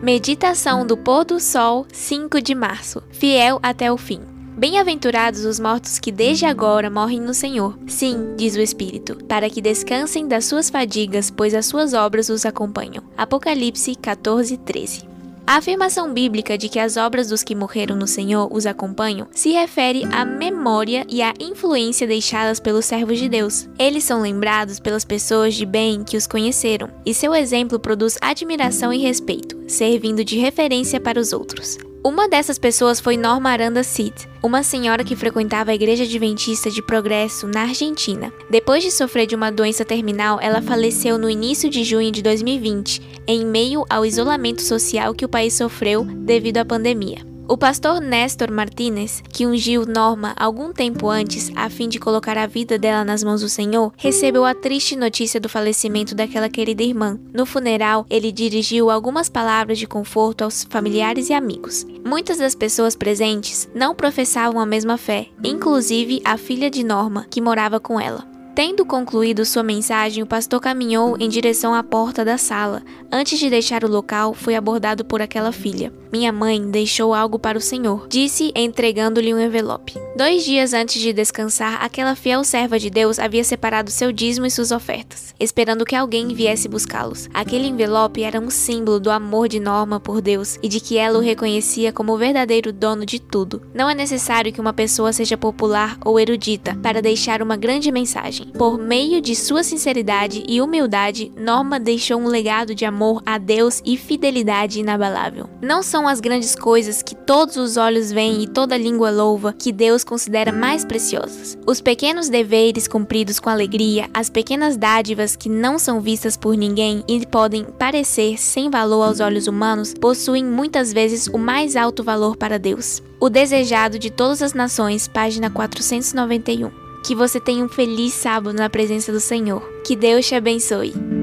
Meditação do pôr do sol, 5 de março. Fiel até o fim. Bem-aventurados os mortos que desde agora morrem no Senhor. Sim, diz o Espírito, para que descansem das suas fadigas, pois as suas obras os acompanham. Apocalipse 14, 13. A afirmação bíblica de que as obras dos que morreram no Senhor os acompanham se refere à memória e à influência deixadas pelos servos de Deus. Eles são lembrados pelas pessoas de bem que os conheceram, e seu exemplo produz admiração e respeito, servindo de referência para os outros. Uma dessas pessoas foi Norma Aranda Cid, uma senhora que frequentava a Igreja Adventista de Progresso na Argentina. Depois de sofrer de uma doença terminal, ela faleceu no início de junho de 2020, em meio ao isolamento social que o país sofreu devido à pandemia. O pastor Néstor Martinez, que ungiu Norma algum tempo antes a fim de colocar a vida dela nas mãos do Senhor, recebeu a triste notícia do falecimento daquela querida irmã. No funeral, ele dirigiu algumas palavras de conforto aos familiares e amigos. Muitas das pessoas presentes não professavam a mesma fé, inclusive a filha de Norma, que morava com ela. Tendo concluído sua mensagem, o pastor caminhou em direção à porta da sala. Antes de deixar o local, foi abordado por aquela filha. Minha mãe deixou algo para o senhor, disse, entregando-lhe um envelope. Dois dias antes de descansar, aquela fiel serva de Deus havia separado seu dízimo e suas ofertas, esperando que alguém viesse buscá-los. Aquele envelope era um símbolo do amor de Norma por Deus e de que ela o reconhecia como o verdadeiro dono de tudo. Não é necessário que uma pessoa seja popular ou erudita para deixar uma grande mensagem. Por meio de sua sinceridade e humildade, Norma deixou um legado de amor a Deus e fidelidade inabalável. Não são as grandes coisas que todos os olhos veem e toda língua louva que Deus considera mais preciosas. Os pequenos deveres cumpridos com alegria, as pequenas dádivas que não são vistas por ninguém e podem parecer sem valor aos olhos humanos, possuem muitas vezes o mais alto valor para Deus. O Desejado de Todas as Nações, página 491. Que você tenha um feliz sábado na presença do Senhor. Que Deus te abençoe.